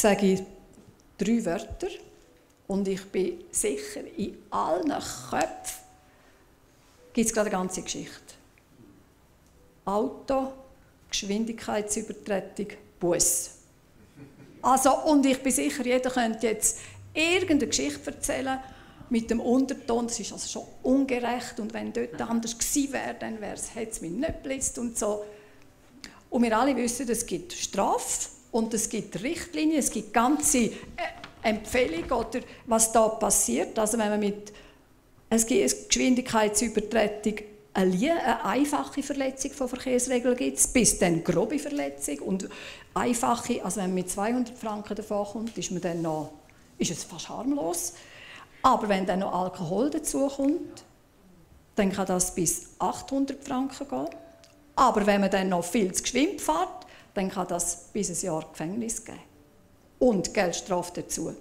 sage ich drei Wörter und ich bin sicher, in allen Köpfen gibt es gerade eine ganze Geschichte. Auto, Geschwindigkeitsübertretung, Bus. Also, und ich bin sicher, jeder könnte jetzt irgendeine Geschichte erzählen mit dem Unterton, das ist also schon ungerecht und wenn dort anders gewesen wäre, dann hätte es mich nicht blitzt und so. Und wir alle wissen, es gibt Strafe und es gibt Richtlinien, es gibt ganze äh, Empfehlungen oder was da passiert. Also wenn man mit es gibt eine Geschwindigkeitsübertretung eine, einfache Verletzung von Verkehrsregeln gibt bis dann grobe Verletzung und einfache, also wenn man mit 200 Franken davon kommt, ist, man dann noch, ist es fast harmlos. Aber wenn dann noch Alkohol dazukommt, dann kann das bis 800 Franken gehen. Aber wenn man dann noch viel zu geschwind fährt, dann kann das bis ein Jahr Gefängnis geben. Und Geldstrafe dazu.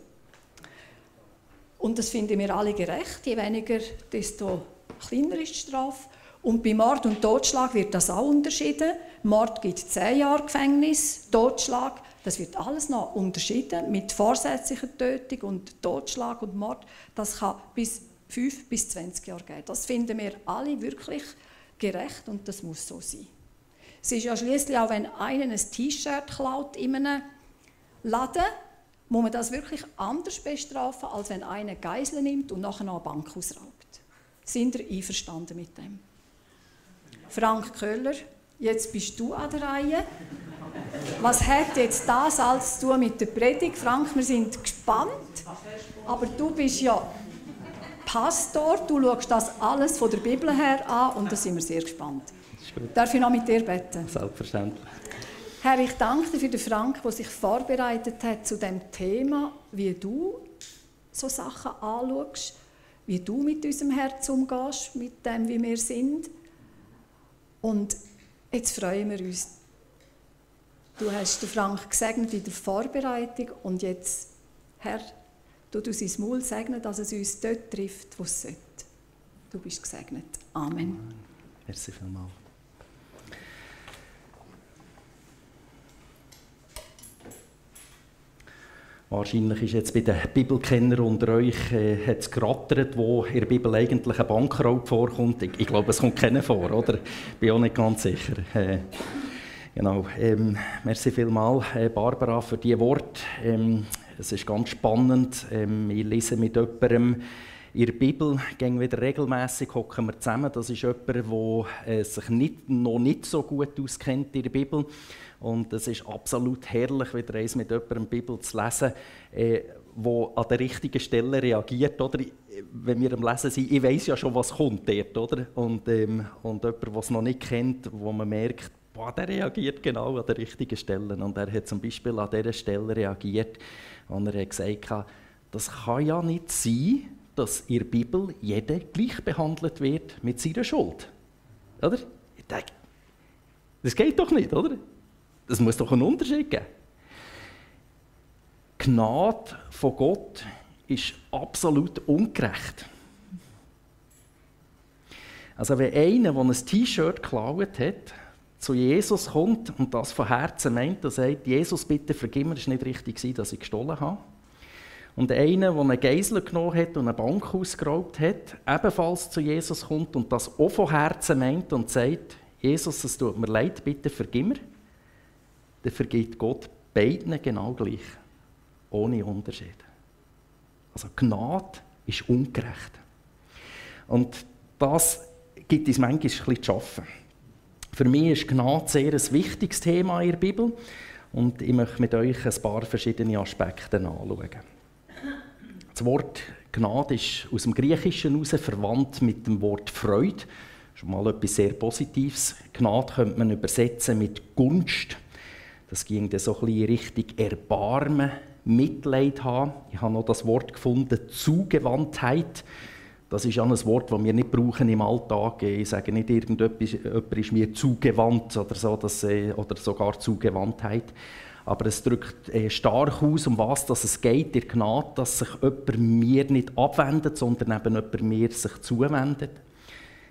Und das finden wir alle gerecht. Je weniger, desto kleiner ist die Strafe. Und bei Mord und Totschlag wird das auch unterschieden. Mord gibt 10 Jahre Gefängnis, Totschlag, das wird alles noch unterschieden mit vorsätzlicher Tötung und Totschlag und Mord. Das kann bis 5 bis 20 Jahre gehen. Das finden wir alle wirklich gerecht und das muss so sein. Es ist ja schließlich auch, wenn einer ein T-Shirt klaut in einem Laden, muss man das wirklich anders bestrafen, als wenn einer Geisel nimmt und nachher noch eine Bank ausraubt. Sind ihr einverstanden mit dem? Frank Köhler, jetzt bist du an der Reihe. Was hat jetzt das alles zu tun mit der Predigt? Frank, wir sind gespannt. Aber du bist ja Pastor, du schaust das alles von der Bibel her an und da sind wir sehr gespannt. Darf ich noch mit dir beten? Selbstverständlich. Herr, ich danke dir für den Frank, der sich vorbereitet hat zu dem Thema, wie du so Sachen anschaust, wie du mit unserem Herz umgehst, mit dem, wie wir sind. Und jetzt freuen wir uns. Du hast den Frank gesegnet in der Vorbereitung und jetzt, Herr, du du sein Maul segnen, dass es uns dort trifft, wo es sollte. Du bist gesegnet. Amen. Amen. Merci vielmals. Wahrscheinlich ist jetzt bei den Bibelkennern unter euch äh, hat's gerattert, wo in der Bibel eigentlich ein Bankraub vorkommt. Ich, ich glaube, es kommt keiner vor, oder? Bin auch nicht ganz sicher. Äh, genau. Ähm, merci vielmals, äh, Barbara, für diese Worte. Ähm, es ist ganz spannend. Ähm, ich lese mit jemandem in der Bibel gehen wieder regelmäßig hocken wir zusammen. Das ist jemand, der äh, sich nicht, noch nicht so gut auskennt in der Bibel. Und es ist absolut herrlich, wieder eins mit jemandem Bibel zu lesen, äh, wo an der richtigen Stelle reagiert. Oder? Wenn wir am Lesen sind, ich weiß ja schon, was kommt dort. Oder? Und, ähm, und jemand, der es noch nicht kennt, wo man merkt, boah, der reagiert genau an der richtigen Stelle. Und er hat zum Beispiel an dieser Stelle reagiert, und er hat gesagt, das kann ja nicht sein, dass in Bibel jeder gleich behandelt wird mit seiner Schuld. Oder? Ich denke, das geht doch nicht, oder? Es muss doch einen Unterschied geben. Gnade von Gott ist absolut ungerecht. Also wenn einer, der ein T-Shirt geklaut hat, zu Jesus kommt und das von Herzen meint und sagt, Jesus, bitte vergib mir, es war nicht richtig, dass ich gestohlen habe. Und einer, der eine Geisel genommen hat und eine Bank ausgeraubt hat, ebenfalls zu Jesus kommt und das auch von Herzen meint und sagt, Jesus, es tut mir leid, bitte vergib mir dann vergibt Gott beiden genau gleich. Ohne Unterschied. Also Gnade ist ungerecht. Und das gibt uns manchmal bisschen zu arbeiten. Für mich ist Gnade sehr ein wichtiges Thema in der Bibel und ich möchte mit euch ein paar verschiedene Aspekte anschauen. Das Wort Gnade ist aus dem Griechischen heraus verwandt mit dem Wort Freude. Schon mal etwas sehr Positives. Gnade könnte man übersetzen mit Gunst das ging dann so ein bisschen Richtung Erbarmen, Mitleid haben. Ich habe noch das Wort gefunden, Zugewandtheit. Das ist auch ein Wort, das wir nicht brauchen im Alltag. Ich sage nicht, irgendjemand ist mir zugewandt oder, so, dass, äh, oder sogar Zugewandtheit. Aber es drückt äh, stark aus, um was dass es geht, der Gnade, dass sich jemand mir nicht abwendet, sondern eben jemand mir sich zuwendet.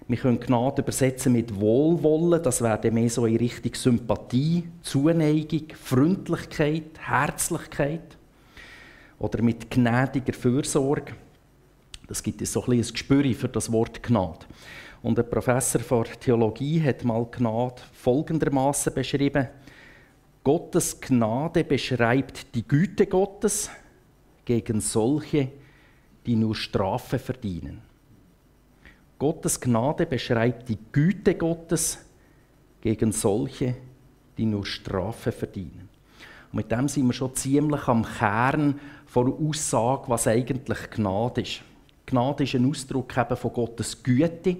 Wir können Gnade übersetzen mit Wohlwollen. Das wäre mehr so in Richtung Sympathie, Zuneigung, Freundlichkeit, Herzlichkeit. oder mit gnädiger Fürsorge. Das gibt so ein, ein Gespür für das Wort Gnade. Und ein Professor von Theologie hat mal Gnade folgendermaßen beschrieben: Gottes Gnade beschreibt die Güte Gottes gegen solche, die nur Strafe verdienen. Gottes Gnade beschreibt die Güte Gottes gegen solche, die nur Strafe verdienen. Und mit dem sind wir schon ziemlich am Kern der Aussage, was eigentlich Gnade ist. Gnade ist ein Ausdruck eben von Gottes Güte.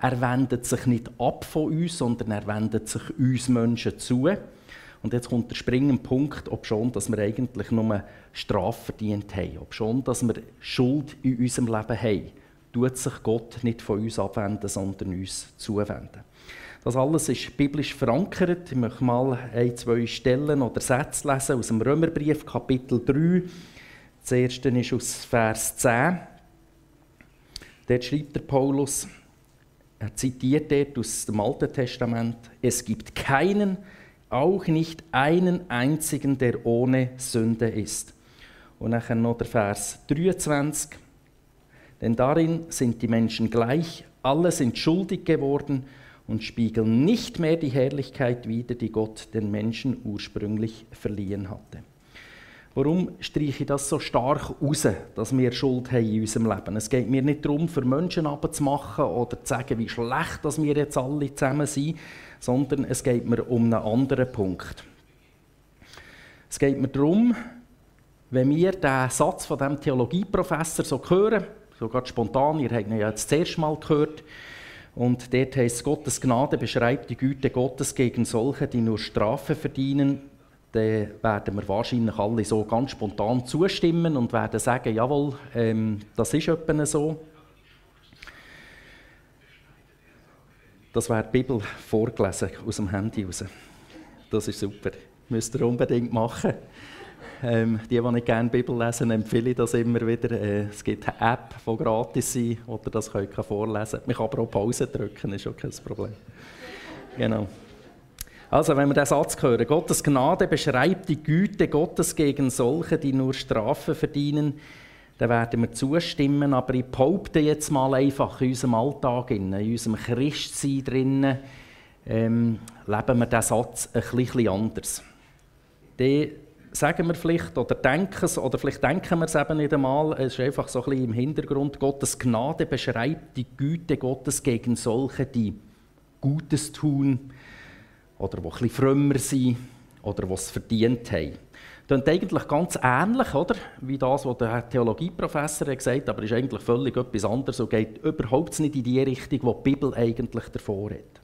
Er wendet sich nicht ab von uns, sondern er wendet sich uns Menschen zu. Und jetzt kommt der springende Punkt, ob schon, dass wir eigentlich nur Strafe verdient haben, ob schon, dass wir Schuld in unserem Leben haben, tut sich Gott nicht von uns abwenden, sondern uns zuwenden. Das alles ist biblisch verankert. Ich möchte mal ein, zwei Stellen oder Sätze lesen aus dem Römerbrief, Kapitel 3. Das erste ist aus Vers 10. Dort schreibt der Paulus, er zitiert dort aus dem Alten Testament, es gibt keinen, auch nicht einen einzigen, der ohne Sünde ist. Und dann noch der Vers 23, denn darin sind die Menschen gleich, alle sind schuldig geworden und spiegeln nicht mehr die Herrlichkeit wider, die Gott den Menschen ursprünglich verliehen hatte. Warum streiche ich das so stark raus, dass wir Schuld haben in unserem Leben? Es geht mir nicht darum, für Menschen abzumachen oder zu sagen, wie schlecht dass wir jetzt alle zusammen sind, sondern es geht mir um einen anderen Punkt. Es geht mir darum, wenn wir den Satz von dem Theologieprofessor so hören, so ganz spontan, ihr habt ihn ja jetzt das erste Mal gehört, und dort heißt Gottes Gnade beschreibt die Güte Gottes gegen solche, die nur Strafe verdienen, dann werden wir wahrscheinlich alle so ganz spontan zustimmen und werden sagen, jawohl, ähm, das ist etwa so. Das wäre die Bibel vorgelesen aus dem Handy raus. Das ist super. Müsst ihr unbedingt machen. Ähm, die, die nicht gerne Bibel lesen, empfehle ich das immer wieder. Äh, es gibt eine App, die gratis ist, oder das könnt ihr vorlesen. Man kann aber auch Pause drücken, ist auch kein Problem. Genau. Also, wenn wir diesen Satz hören, Gottes Gnade beschreibt die Güte Gottes gegen solche, die nur Strafe verdienen, dann werden wir zustimmen. Aber ich behaupte jetzt mal einfach in unserem Alltag, in unserem Christsein drinnen, ähm, leben wir diesen Satz ein bisschen anders. Den sagen wir vielleicht oder denken es, oder vielleicht denken wir es eben nicht einmal, es ist einfach so ein bisschen im Hintergrund, Gottes Gnade beschreibt die Güte Gottes gegen solche, die Gutes tun, oder die etwas frömmer sind oder die es verdient haben. Das ist eigentlich ganz ähnlich, oder? wie das, was der Theologieprofessor gesagt hat, aber ist eigentlich völlig etwas anderes und geht überhaupt nicht in die Richtung, die die Bibel eigentlich davor hat.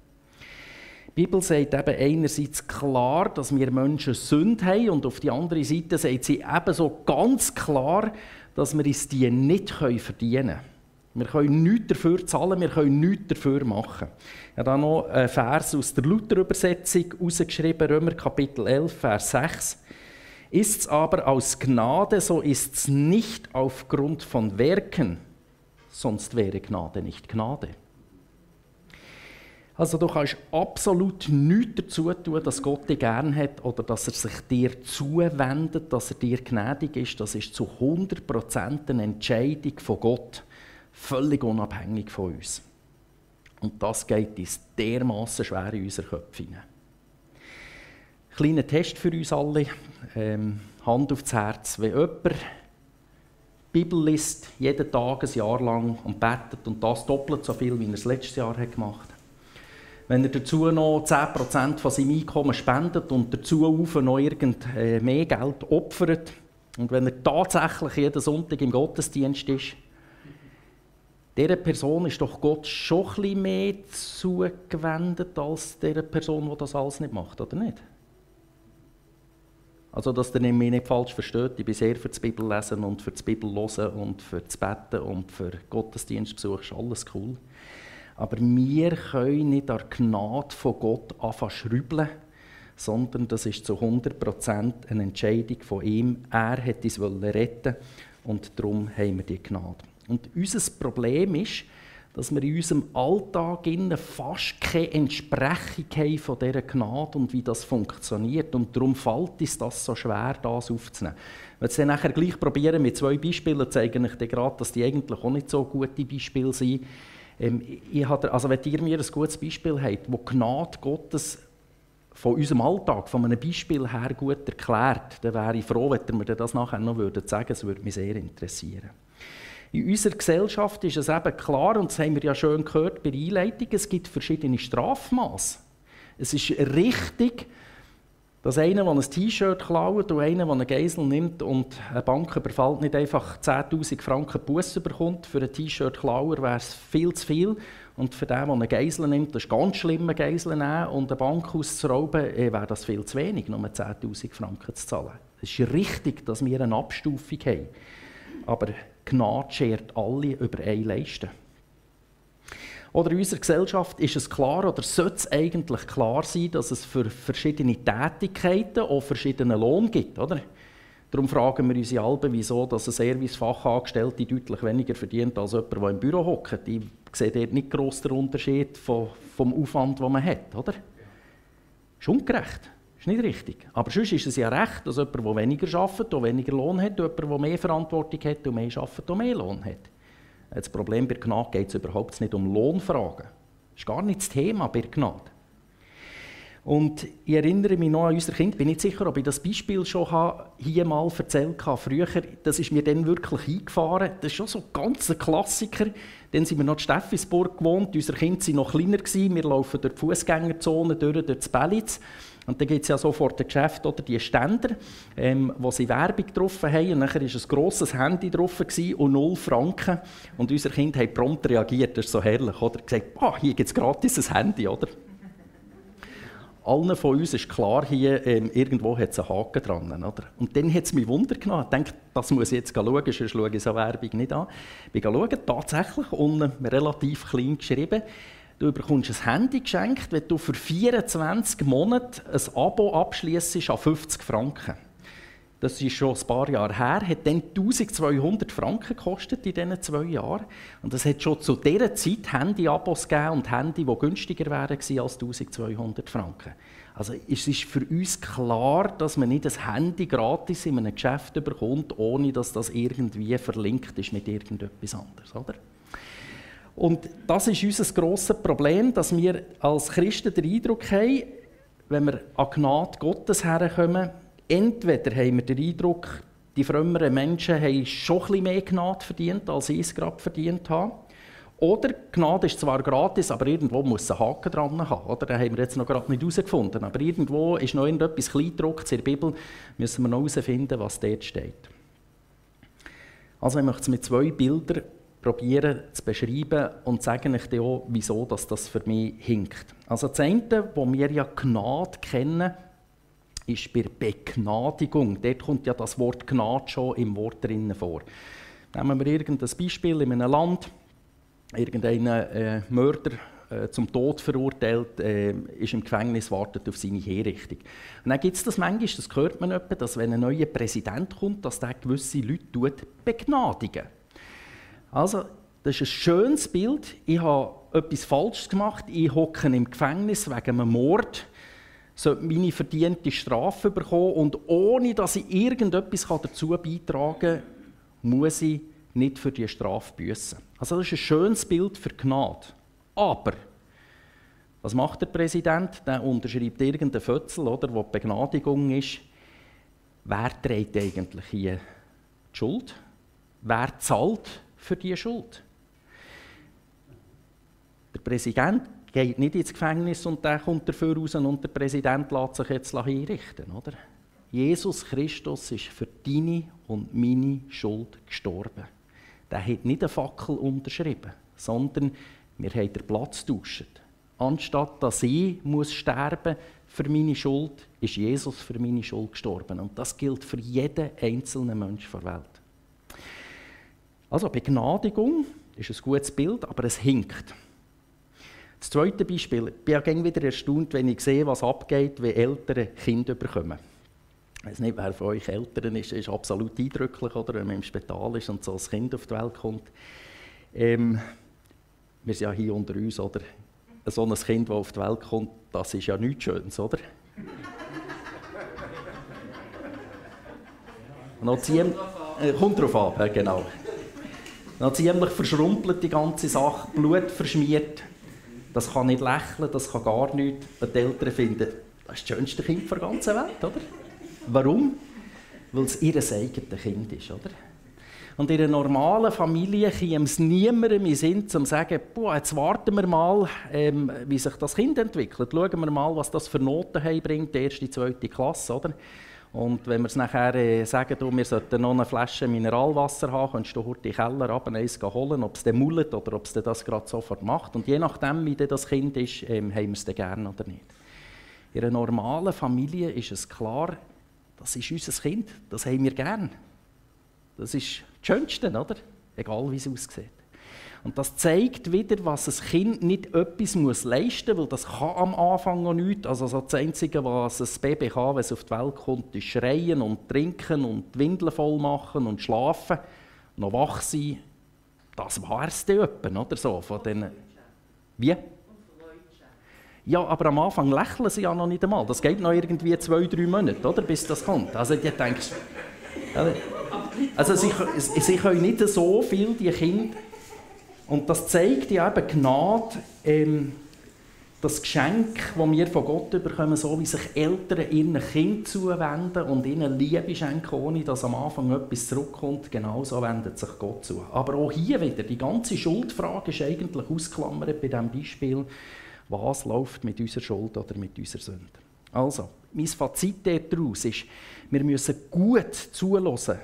Die Bibel sagt eben einerseits klar, dass wir Menschen Sünde haben und auf die andere Seite sagt sie ebenso ganz klar, dass wir uns die nicht verdienen können. Wir können nichts dafür zahlen, wir können nichts dafür machen. Ich habe da noch einen Vers aus der Luther-Übersetzung herausgeschrieben, Römer Kapitel 11, Vers 6. Ist es aber aus Gnade, so ist es nicht aufgrund von Werken, sonst wäre Gnade nicht Gnade. Also du kannst absolut nichts dazu tun, dass Gott dich gern hat oder dass er sich dir zuwendet, dass er dir gnädig ist. Das ist zu 100% eine Entscheidung von Gott völlig unabhängig von uns. Und das geht uns dermaßen schwer in unsere Köpfe hinein. Kleiner Test für uns alle. Ähm, Hand aufs Herz. Wenn jemand die Bibel liest, jeden Tag ein Jahr lang und betet und das doppelt so viel, wie er es letztes Jahr hat gemacht hat. Wenn er dazu noch 10% von seinem Einkommen spendet und dazu auf noch irgend äh, mehr Geld opfert und wenn er tatsächlich jeden Sonntag im Gottesdienst ist, dieser Person ist doch Gott schon bisschen mehr zugewendet als der Person, die das alles nicht macht, oder nicht? Also, dass ihr mich nicht falsch versteht, ich bin sehr für das Bibellesen und für das Bibellosen und für das Betten und für Gottesdienstbesuch, ist alles cool. Aber wir können nicht an der Gnade von Gott anfangen schrübeln, sondern das ist zu 100% eine Entscheidung von ihm. Er hat uns retten und darum haben wir die Gnade. Und unser Problem ist, dass wir in unserem Alltag fast keine Entsprechung haben von dieser Gnade und wie das funktioniert. Und darum fällt uns das so schwer, das aufzunehmen. Wenn wir dann nachher gleich probieren mit zwei Beispielen, zeige ich dir gerade, dass die eigentlich auch nicht so gute Beispiele sind. Ähm, ich hatte, also wenn ihr mir ein gutes Beispiel habt, wo Gnade Gottes von unserem Alltag, von einem Beispiel her gut erklärt, dann wäre ich froh, wenn ihr mir das nachher noch sagen würdet. Das würde mich sehr interessieren. In unserer Gesellschaft ist es eben klar, und das haben wir ja schön gehört bei der Einleitung, es gibt verschiedene Strafmaße. Es ist richtig, dass einer, der ein T-Shirt klaut und einer, der eine Geisel nimmt und eine Bank überfällt, nicht einfach 10'000 Franken Busse bekommt. Für einen T-Shirt-Klauer wäre es viel zu viel. Und für den, der eine Geisel nimmt, das ist ganz schlimm, eine Geisel nehmen und eine Bank auszurauben, eh, wäre das viel zu wenig, nur 10'000 Franken zu zahlen. Es ist richtig, dass wir eine Abstufung haben. Aber Gnade schert alle über eine Leiste. Oder in unserer Gesellschaft ist es klar oder sollte es eigentlich klar sein, dass es für verschiedene Tätigkeiten auch verschiedenen Lohn gibt, oder? Darum fragen wir uns alle, wieso dass ein Servicefachangestellte deutlich weniger verdient als jemand, der im Büro hockt. Ich sehe dort nicht gross den Unterschied vom, vom Aufwand, den man hat, oder? Ist ungerecht. Ist nicht richtig. Aber sonst ist es ja recht, dass jemand, der weniger arbeitet, auch weniger Lohn hat, jemand, der mehr Verantwortung hat und mehr arbeitet, auch mehr Lohn hat. Das Problem bei Gnade geht es überhaupt nicht um Lohnfragen. Das ist gar nicht das Thema bei Gnade. Und ich erinnere mich noch an unser Kind, bin nicht sicher, ob ich das Beispiel schon hier mal erzählt habe. Früher, das ist mir dann wirklich eingefahren. Das ist schon so ein Klassiker. Dann sind wir noch in Steffisburg gewohnt, unser Kind war noch kleiner. Wir laufen durch die Fußgängerzone, durch, durch das Bellitz. Und dann gibt es ja sofort ein Geschäft oder die Ständer, ähm, wo sie Werbung drauf haben. Und dann war ein grosses Handy drauf und 0 Franken. Und unser Kind hat prompt reagiert. Das ist so herrlich. Oder? Gesagt, oh, hier gibt es gratis ein Handy. Oder? Allen von uns ist klar, hier ähm, irgendwo hat es einen Haken dran. Oder? Und dann hat es mich Wunder genommen. Ich dachte, das muss ich jetzt schauen, sonst schaue ich so Werbung nicht an. Ich bin schauen, tatsächlich unten relativ klein geschrieben, Du bekommst ein Handy geschenkt, wenn du für 24 Monate ein Abo abschließt an 50 Franken. Das ist schon ein paar Jahre her, hat dann 1200 Franken gekostet in diesen zwei Jahren. Und es hat schon zu dieser Zeit Handy-Abos gegeben und Handy, die günstiger wären als 1200 Franken. Also es ist für uns klar, dass man nicht das Handy gratis in einem Geschäft bekommt, ohne dass das irgendwie verlinkt ist mit irgendetwas anderes. Oder? Und das ist unser grosses Problem, dass wir als Christen den Eindruck haben, wenn wir an Gnade Gottes herkommen, entweder haben wir den Eindruck, die frömmeren Menschen haben schon ein mehr Gnade verdient, als ich es gerade verdient habe. Oder Gnade ist zwar gratis, aber irgendwo muss ein Haken dran haben. Oder? Den haben wir jetzt noch gerade nicht herausgefunden. Aber irgendwo ist noch etwas Kleingedruckt in der Bibel, müssen wir noch herausfinden, was dort steht. Also ich möchte es mit zwei Bildern probieren zu beschreiben und sagen euch dann auch, wieso dass das für mich hinkt. Also das eine, wo wir ja Gnade kennen, ist bei Begnadigung. Dort kommt ja das Wort Gnade schon im Wort drinnen vor. Nehmen wir irgendein Beispiel in einem Land, irgendein äh, Mörder äh, zum Tod verurteilt, äh, ist im Gefängnis, wartet auf seine Herrichtung. Und dann gibt es das manchmal, das hört man etwa, dass wenn ein neuer Präsident kommt, dass der gewisse Leute begnadigen also, das ist ein schönes Bild. Ich habe etwas Falsches gemacht. Ich hocke im Gefängnis wegen einem Mord, sollte meine verdiente Strafe bekommen und ohne dass ich irgendetwas dazu beitragen kann, muss ich nicht für die Strafe büßen. Also das ist ein schönes Bild für Gnade. Aber was macht der Präsident? Der unterschreibt irgendeinen Fötzel, oder, wo die Begnadigung ist. Wer trägt eigentlich hier die Schuld? Wer zahlt für diese Schuld. Der Präsident geht nicht ins Gefängnis und der kommt dafür raus und der Präsident lässt sich jetzt hinrichten. Oder? Jesus Christus ist für deine und meine Schuld gestorben. Der hat nicht eine Fackel unterschrieben, sondern wir haben den Platz getauscht. Anstatt dass ich muss sterben für meine Schuld, ist Jesus für meine Schuld gestorben. Und das gilt für jeden einzelnen Menschen der Welt. Also Begnadigung ist ein gutes Bild, aber es hinkt. Das zweite Beispiel. Ich bin ja wieder erstaunt, wenn ich sehe, was abgeht, wenn Eltern Kinder bekommen. Ich weiß nicht, wer von euch Eltern ist, ist absolut eindrücklich, oder, wenn man im Spital ist und so ein Kind auf die Welt kommt. Ähm, wir sind ja hier unter uns, oder? So ein Kind, das auf die Welt kommt, das ist ja nichts Schönes, oder? noch ziemlich, äh, kommt drauf an, genau. Noch ziemlich verschrumpelt die ganze Sache, Blut verschmiert. Das kann nicht lächeln, das kann gar nichts. Und die Eltern finden, das ist das schönste Kind der ganzen Welt, oder? Warum? Weil es ihr eigenes Kind ist, oder? Und in einer normalen Familie käme es niemandem in Sinn, zu sagen, boah, jetzt warten wir mal, ähm, wie sich das Kind entwickelt. Schauen wir mal, was das für Noten bringt, die erste, zweite Klasse, oder? Und wenn wir es nachher äh, sagen, du, wir sollten noch eine Flasche Mineralwasser haben, kannst du heute in den Keller runter eins holen, ob es dann mullet oder ob es das gerade sofort macht. Und je nachdem, wie das Kind ist, ähm, haben wir es dann gerne oder nicht. In einer normalen Familie ist es klar, das ist unser Kind, das haben wir gern. Das ist das Schönste, oder? Egal wie es aussieht. Und das zeigt wieder, was ein Kind nicht etwas muss leisten muss, weil das kann am Anfang noch nichts. Also das Einzige, was ein Baby kann, wenn es auf die Welt kommt, ist schreien und trinken und die Windeln voll machen und schlafen, noch wach sein. Das war es dann oder so, von den... Wie? Ja, aber am Anfang lächeln sie ja noch nicht einmal. Das geht noch irgendwie zwei, drei Monate, oder, bis das kommt. Also du denkst... Also sie, sie können nicht so viel, die Kinder und das zeigt ja eben Gnade, ähm, das Geschenk, das wir von Gott bekommen, so wie sich Eltern ihren Kindern zuwenden und ihnen Liebe schenken, ohne dass am Anfang etwas zurückkommt, genauso wendet sich Gott zu. Aber auch hier wieder, die ganze Schuldfrage ist eigentlich ausklammert bei diesem Beispiel, was läuft mit unserer Schuld oder mit unserer Sünde. Also, mein Fazit daraus ist, wir müssen gut zulassen,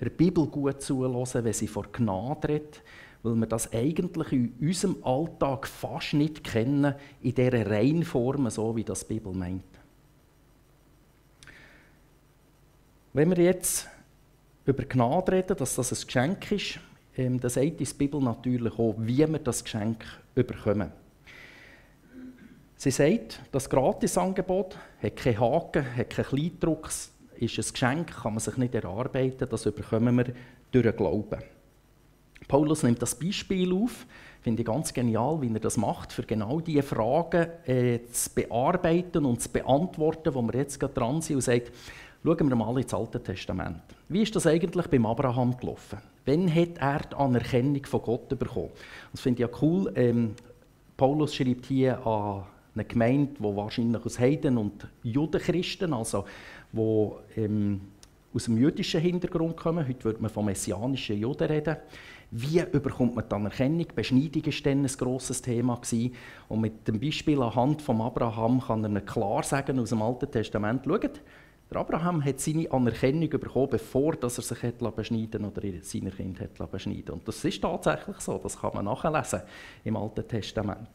der Bibel gut zulassen, wenn sie vor Gnade redet, weil wir das eigentlich in unserem Alltag fast nicht kennen, in dieser Reinform, so wie das die Bibel meint. Wenn wir jetzt über Gnade reden, dass das ein Geschenk ist, ähm, dann sagt die Bibel natürlich auch, wie wir das Geschenk bekommen. Sie sagt, das Gratisangebot hat keinen Haken, hat keinen Kleindruck, ist ein Geschenk, kann man sich nicht erarbeiten, das bekommen wir durch den Glauben. Paulus nimmt das Beispiel auf, finde ich ganz genial, wie er das macht, für genau diese Fragen äh, zu bearbeiten und zu beantworten, wo wir jetzt gerade dran sind und sagt, schauen wir mal ins Alte Testament. Wie ist das eigentlich beim Abraham gelaufen? Wann hat er die Anerkennung von Gott bekommen? Das finde ich ja cool. Ähm, Paulus schreibt hier an eine Gemeinde, die wahrscheinlich aus Heiden und Judenchristen, also wo ähm, aus dem jüdischen Hintergrund kommen. Heute würde man von messianischen Juden reden. Wie bekommt man die Anerkennung? Beschneidung war dann ein grosses Thema. Und mit dem Beispiel anhand von Abraham kann er klar sagen aus dem Alten Testament, schaut, der Abraham hat seine Anerkennung bekommen, bevor er sich beschneiden oder seine Kind hat beschneiden Und das ist tatsächlich so, das kann man nachlesen im Alten Testament.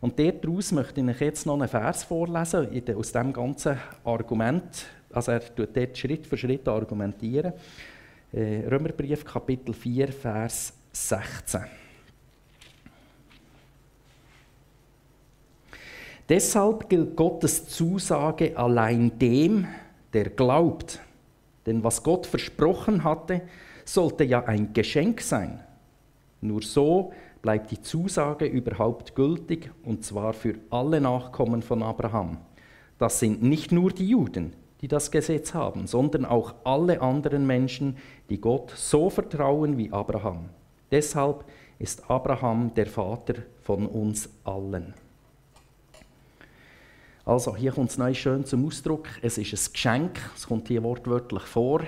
Und daraus möchte ich euch jetzt noch einen Vers vorlesen, aus dem ganzen Argument. Also er tut dort Schritt für Schritt argumentieren. Äh, Römerbrief Kapitel 4, Vers 16. Deshalb gilt Gottes Zusage allein dem, der glaubt. Denn was Gott versprochen hatte, sollte ja ein Geschenk sein. Nur so bleibt die Zusage überhaupt gültig, und zwar für alle Nachkommen von Abraham. Das sind nicht nur die Juden, die das Gesetz haben, sondern auch alle anderen Menschen, die Gott so vertrauen wie Abraham. Deshalb ist Abraham der Vater von uns allen. Also hier kommt es neu schön zum Ausdruck. Es ist ein Geschenk, es kommt hier wortwörtlich vor.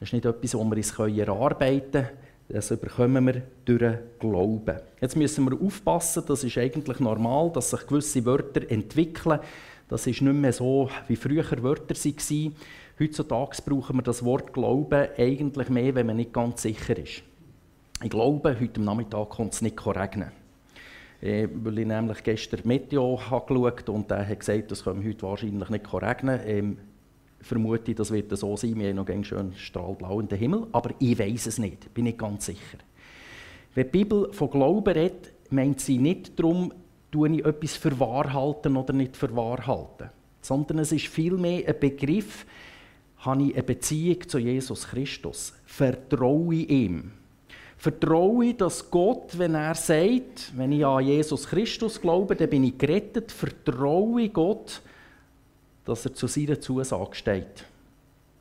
Es ist nicht etwas, das wir uns erarbeiten können. Das bekommen wir durch Glauben. Jetzt müssen wir aufpassen, das ist eigentlich normal, dass sich gewisse Wörter entwickeln. Das ist nicht mehr so, wie früher Wörter waren. Heutzutage brauchen wir das Wort Glauben eigentlich mehr, wenn man nicht ganz sicher ist. Ich glaube, heute Nachmittag kommt es nicht regnen. Äh, weil ich nämlich gestern Meteo geschaut und der hat gesagt, es kommt heute wahrscheinlich nicht regnen. Ähm, vermute, das wird so sein. Wir haben noch einen schönen strahlblauen Himmel, aber ich weiß es nicht, bin nicht ganz sicher. Wenn die Bibel von Glauben redet, meint sie nicht darum, tue ich etwas für wahr halten oder nicht für wahr halten. Sondern es ist vielmehr ein Begriff, habe ich eine Beziehung zu Jesus Christus? Vertraue ihm? Vertraue dass Gott, wenn er sagt, wenn ich an Jesus Christus glaube, dann bin ich gerettet, vertraue Gott, dass er zu seiner Zusage steht.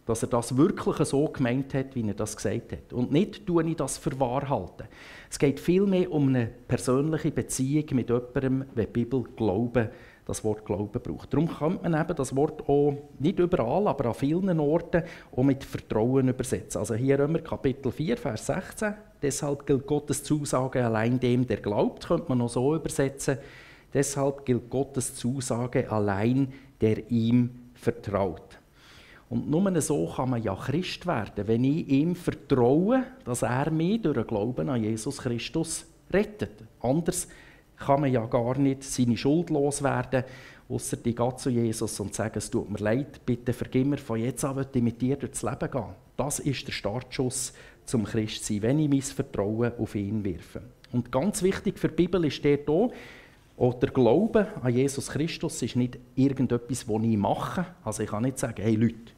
Dass er das wirklich so gemeint hat, wie er das gesagt hat. Und nicht tue ich das für wahr halten. Es geht vielmehr um eine persönliche Beziehung mit jemandem, wenn die Bibel Glauben das Wort Glauben braucht. Darum könnte man eben das Wort auch nicht überall, aber an vielen Orten auch mit Vertrauen übersetzen. Also hier Römer Kapitel 4, Vers 16. Deshalb gilt Gottes Zusage allein dem, der glaubt, könnte man noch so übersetzen. Deshalb gilt Gottes Zusage allein, der ihm vertraut. Und nur so kann man ja Christ werden, wenn ich ihm vertraue, dass er mich durch den Glauben an Jesus Christus rettet. Anders kann man ja gar nicht seine Schuld loswerden, außer die geht zu Jesus und sagen, es tut mir leid, bitte vergib mir, von jetzt an will ich mit dir durchs Leben gehen. Das ist der Startschuss zum Christsein, wenn ich mein Vertrauen auf ihn wirfe. Und ganz wichtig für die Bibel ist dort auch, auch der Glaube an Jesus Christus ist nicht irgendetwas, das ich mache. Also ich kann nicht sagen, hey Leute,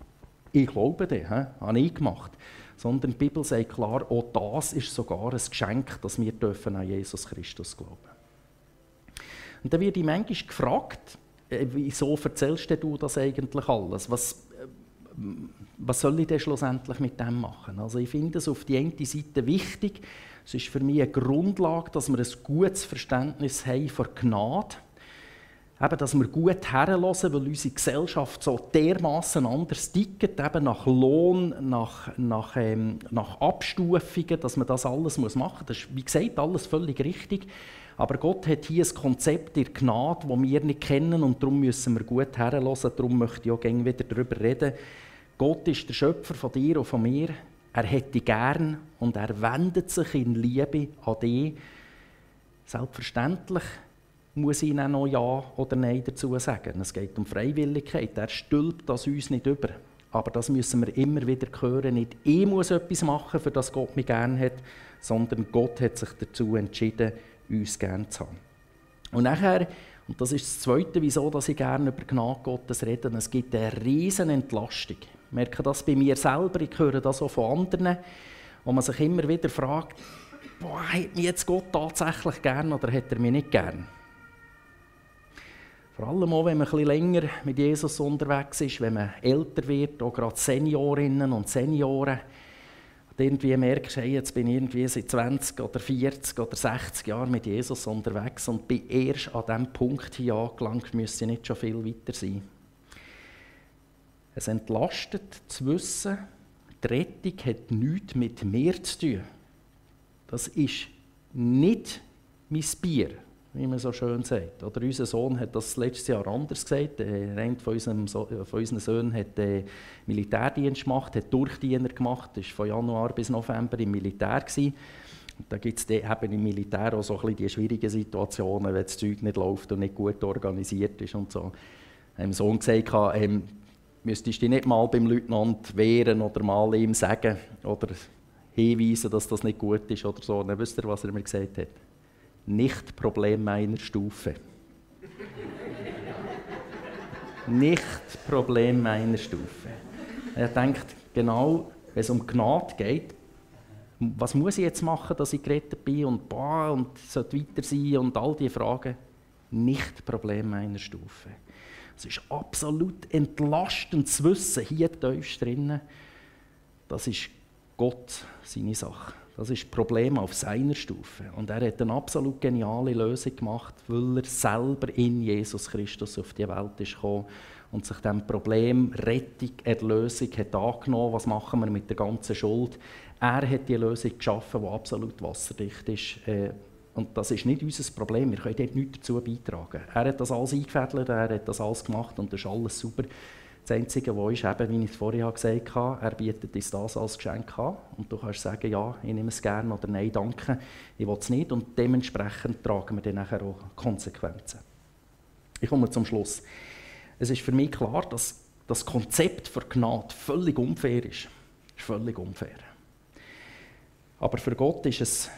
ich glaube dir, habe ich gemacht. Sondern die Bibel sagt klar, auch das ist sogar ein Geschenk, dass wir an Jesus Christus glauben dürfen. Und dann werde ich manchmal gefragt, äh, wieso erzählst du das eigentlich alles? Was, äh, was soll ich denn schlussendlich mit dem machen? Also ich finde es auf die eine Seite wichtig, es ist für mich eine Grundlage, dass wir ein gutes Verständnis haben von Gnade. Eben, dass wir gut herhören, weil unsere Gesellschaft so dermaßen anders tickt, eben nach Lohn, nach, nach, ähm, nach Abstufungen, dass man das alles machen muss. Das ist, wie gesagt, alles völlig richtig. Aber Gott hat hier ein Konzept der Gnade, das wir nicht kennen und darum müssen wir gut herhören. Darum möchte ich auch gerne wieder darüber reden. Gott ist der Schöpfer von dir und von mir. Er hätte gern und er wendet sich in Liebe an dich. Selbstverständlich muss ich ihnen noch Ja oder Nein dazu sagen. Es geht um Freiwilligkeit. Er stülpt das uns nicht über. Aber das müssen wir immer wieder hören. Nicht ich muss etwas machen, für das Gott mich gern hat, sondern Gott hat sich dazu entschieden, uns gerne zu haben. Und nachher, und das ist das Zweite, wieso dass ich gerne über Gnade Gottes rede, es gibt eine riesen Entlastung. Ich merke das bei mir selber, ich höre das auch von anderen, wo man sich immer wieder fragt, boah, hat mich jetzt Gott tatsächlich gern oder hat er mich nicht gern? Vor allem auch, wenn man ein länger mit Jesus unterwegs ist, wenn man älter wird, auch gerade Seniorinnen und Senioren, irgendwie merkst, hey, jetzt bin ich irgendwie seit 20 oder 40 oder 60 Jahren mit Jesus unterwegs und bin erst an diesem Punkt hier angelangt, müsste nicht schon viel weiter sein. Es entlastet zu wissen, die Rettung hat nichts mit mir zu tun. Das ist nicht mein Bier, wie man so schön sagt. Oder unser Sohn hat das letztes Jahr anders gesagt. Äh, einer von, so von unseren Söhnen hat äh, Militärdienst gemacht, hat Durchdiener gemacht, war von Januar bis November im Militär. Gewesen. Da gibt es eben im Militär auch so ein bisschen die schwierigen Situationen, wenn das Zeug nicht läuft und nicht gut organisiert ist und so. Dem Sohn gesagt, ähm, müsstest du dich nicht mal beim Leutnant wehren oder mal ihm sagen oder hinweisen, dass das nicht gut ist oder so. Dann wisst ihr, was er mir gesagt hat nicht Problem meiner Stufe. nicht Problem meiner Stufe. Er denkt, genau, wenn es um Gnade geht, was muss ich jetzt machen, dass ich gerettet bin und boah, und sollte weiter sein und all diese Fragen. Nicht Problem meiner Stufe. Es ist absolut entlastend zu wissen, hier tiefst drinnen, das ist Gott seine Sache. Das ist das Problem auf seiner Stufe. Und er hat eine absolut geniale Lösung gemacht, weil er selber in Jesus Christus auf die Welt ist gekommen und sich dem Problem Rettung, Erlösung hat angenommen. Was machen wir mit der ganzen Schuld? Er hat die Lösung geschaffen, die absolut wasserdicht ist. Äh, und das ist nicht unser Problem. Wir können dort nichts dazu beitragen. Er hat das alles eingefädelt, er hat das alles gemacht und das ist alles super. Das Einzige, was ist, eben, wie ich es vorher gesagt habe, er bietet uns das als Geschenk an. Und du kannst sagen, ja, ich nehme es gerne oder nein, danke, ich will es nicht. Und dementsprechend tragen wir dann nachher auch Konsequenzen. Ich komme zum Schluss. Es ist für mich klar, dass das Konzept für Gnade völlig unfair ist. ist völlig unfair. Aber für Gott ist es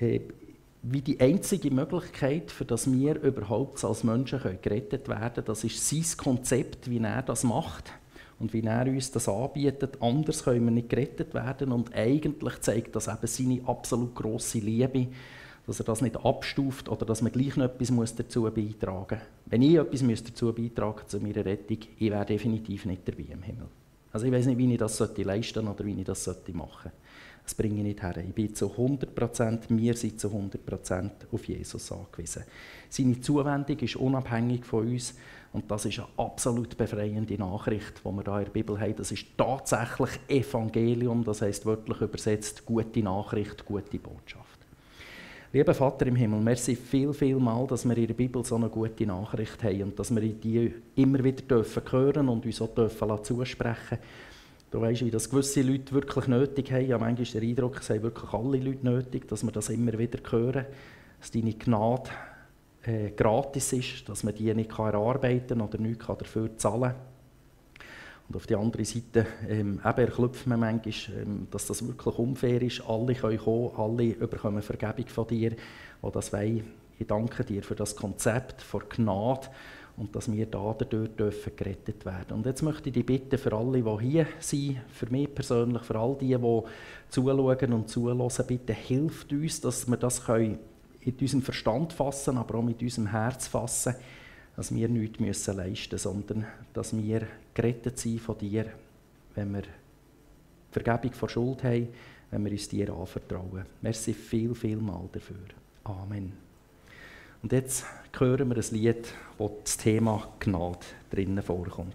äh, wie die einzige Möglichkeit, für dass wir überhaupt als Menschen gerettet werden können. Das ist sein Konzept, wie er das macht. und wie er uns das anbietet. Anders können wir nicht gerettet werden und eigentlich zeigt das eben seine absolut grosse Liebe, dass er das nicht abstuft oder dass man gleich noch etwas dazu beitragen muss. Wenn ich etwas dazu beitragen zu meiner Rettung, ich wäre definitiv nicht dabei im Himmel. Also ich weiß nicht, wie ich das leisten sollte oder wie ich das machen sollte. Das bringe ich nicht her. Ich bin zu 100%, wir sind zu 100% auf Jesus angewiesen. Seine Zuwendung ist unabhängig von uns und das ist eine absolut befreiende Nachricht, die wir hier in der Bibel haben. Das ist tatsächlich Evangelium, das heißt wörtlich übersetzt gute Nachricht, gute Botschaft. Lieber Vater im Himmel, merci viel, viel mal, dass wir in der Bibel so eine gute Nachricht haben und dass wir die immer wieder dürfen hören und uns auch dürfen zusprechen Du weißt, wie das gewisse Leute wirklich nötig haben. Habe manchmal den Eindruck, es haben wirklich alle Leute nötig, dass wir das immer wieder hören, dass deine Gnade äh, gratis ist, dass man die nicht erarbeiten kann oder nichts dafür zahlen kann. Und auf der anderen Seite ähm, eben erklüpft man manchmal, ähm, dass das wirklich unfair ist. Alle können kommen, alle bekommen Vergebung von dir, die das wollen. Ich danke dir für das Konzept von Gnade und dass wir da dadurch dürfen gerettet werden. Und jetzt möchte ich dich bitten, für alle, die hier sind, für mich persönlich, für all die, die zuschauen und zulassen, bitte hilft uns, dass wir das können in unserem Verstand fassen, aber auch mit unserem Herz fassen dass wir nichts müssen leisten müssen, sondern dass wir gerettet sind von dir, wenn wir Vergebung von Schuld haben, wenn wir uns dir anvertrauen. Merci viel, viel mal dafür. Amen. Und jetzt hören wir ein Lied, wo das Thema Gnade drinnen vorkommt.